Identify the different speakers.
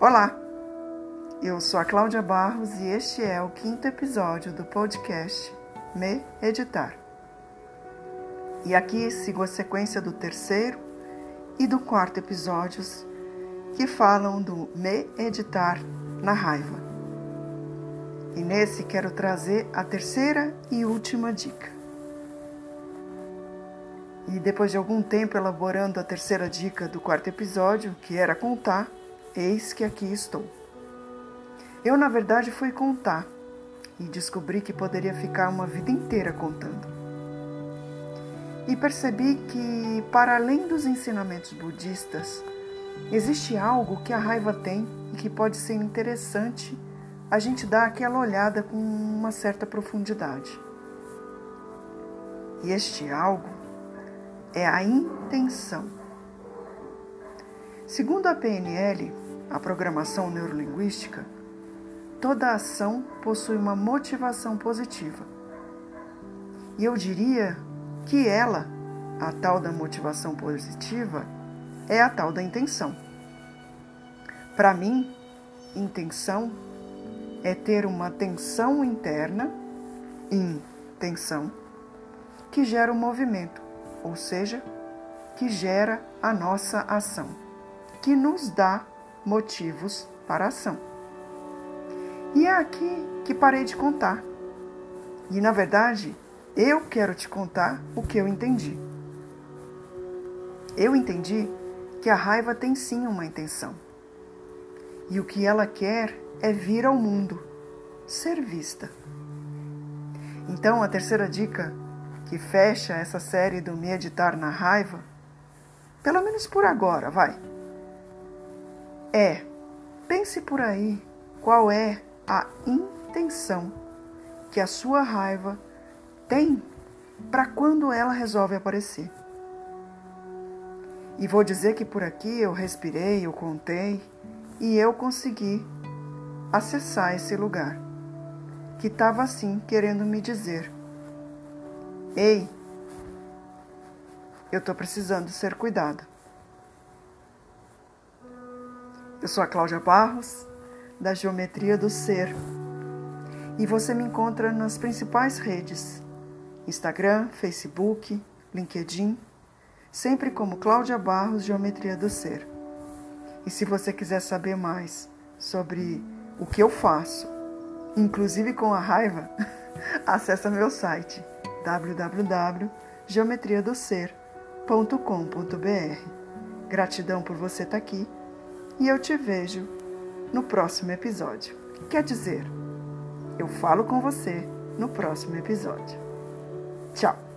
Speaker 1: Olá, eu sou a Cláudia Barros e este é o quinto episódio do podcast Me Editar. E aqui sigo a sequência do terceiro e do quarto episódios que falam do Me Editar na raiva. E nesse quero trazer a terceira e última dica. E depois de algum tempo elaborando a terceira dica do quarto episódio, que era contar, Eis que aqui estou. Eu, na verdade, fui contar e descobri que poderia ficar uma vida inteira contando. E percebi que, para além dos ensinamentos budistas, existe algo que a raiva tem e que pode ser interessante a gente dar aquela olhada com uma certa profundidade. E este algo é a intenção. Segundo a PNL, a programação neurolinguística, toda ação possui uma motivação positiva. E eu diria que ela, a tal da motivação positiva, é a tal da intenção. Para mim, intenção é ter uma tensão interna, intenção, que gera o um movimento, ou seja, que gera a nossa ação que nos dá motivos para ação. E é aqui que parei de contar. E na verdade, eu quero te contar o que eu entendi. Eu entendi que a raiva tem sim uma intenção. E o que ela quer é vir ao mundo, ser vista. Então, a terceira dica que fecha essa série do Meditar na Raiva, pelo menos por agora, vai é: pense por aí qual é a intenção que a sua raiva tem para quando ela resolve aparecer. E vou dizer que por aqui eu respirei, eu contei e eu consegui acessar esse lugar que estava assim querendo me dizer: Ei, eu estou precisando ser cuidada. Eu sou a Cláudia Barros, da Geometria do Ser, e você me encontra nas principais redes: Instagram, Facebook, LinkedIn, sempre como Cláudia Barros Geometria do Ser. E se você quiser saber mais sobre o que eu faço, inclusive com a raiva, acesse meu site www.geometriadoser.com.br. Gratidão por você estar aqui e eu te vejo no próximo episódio. Quer dizer, eu falo com você no próximo episódio. Tchau!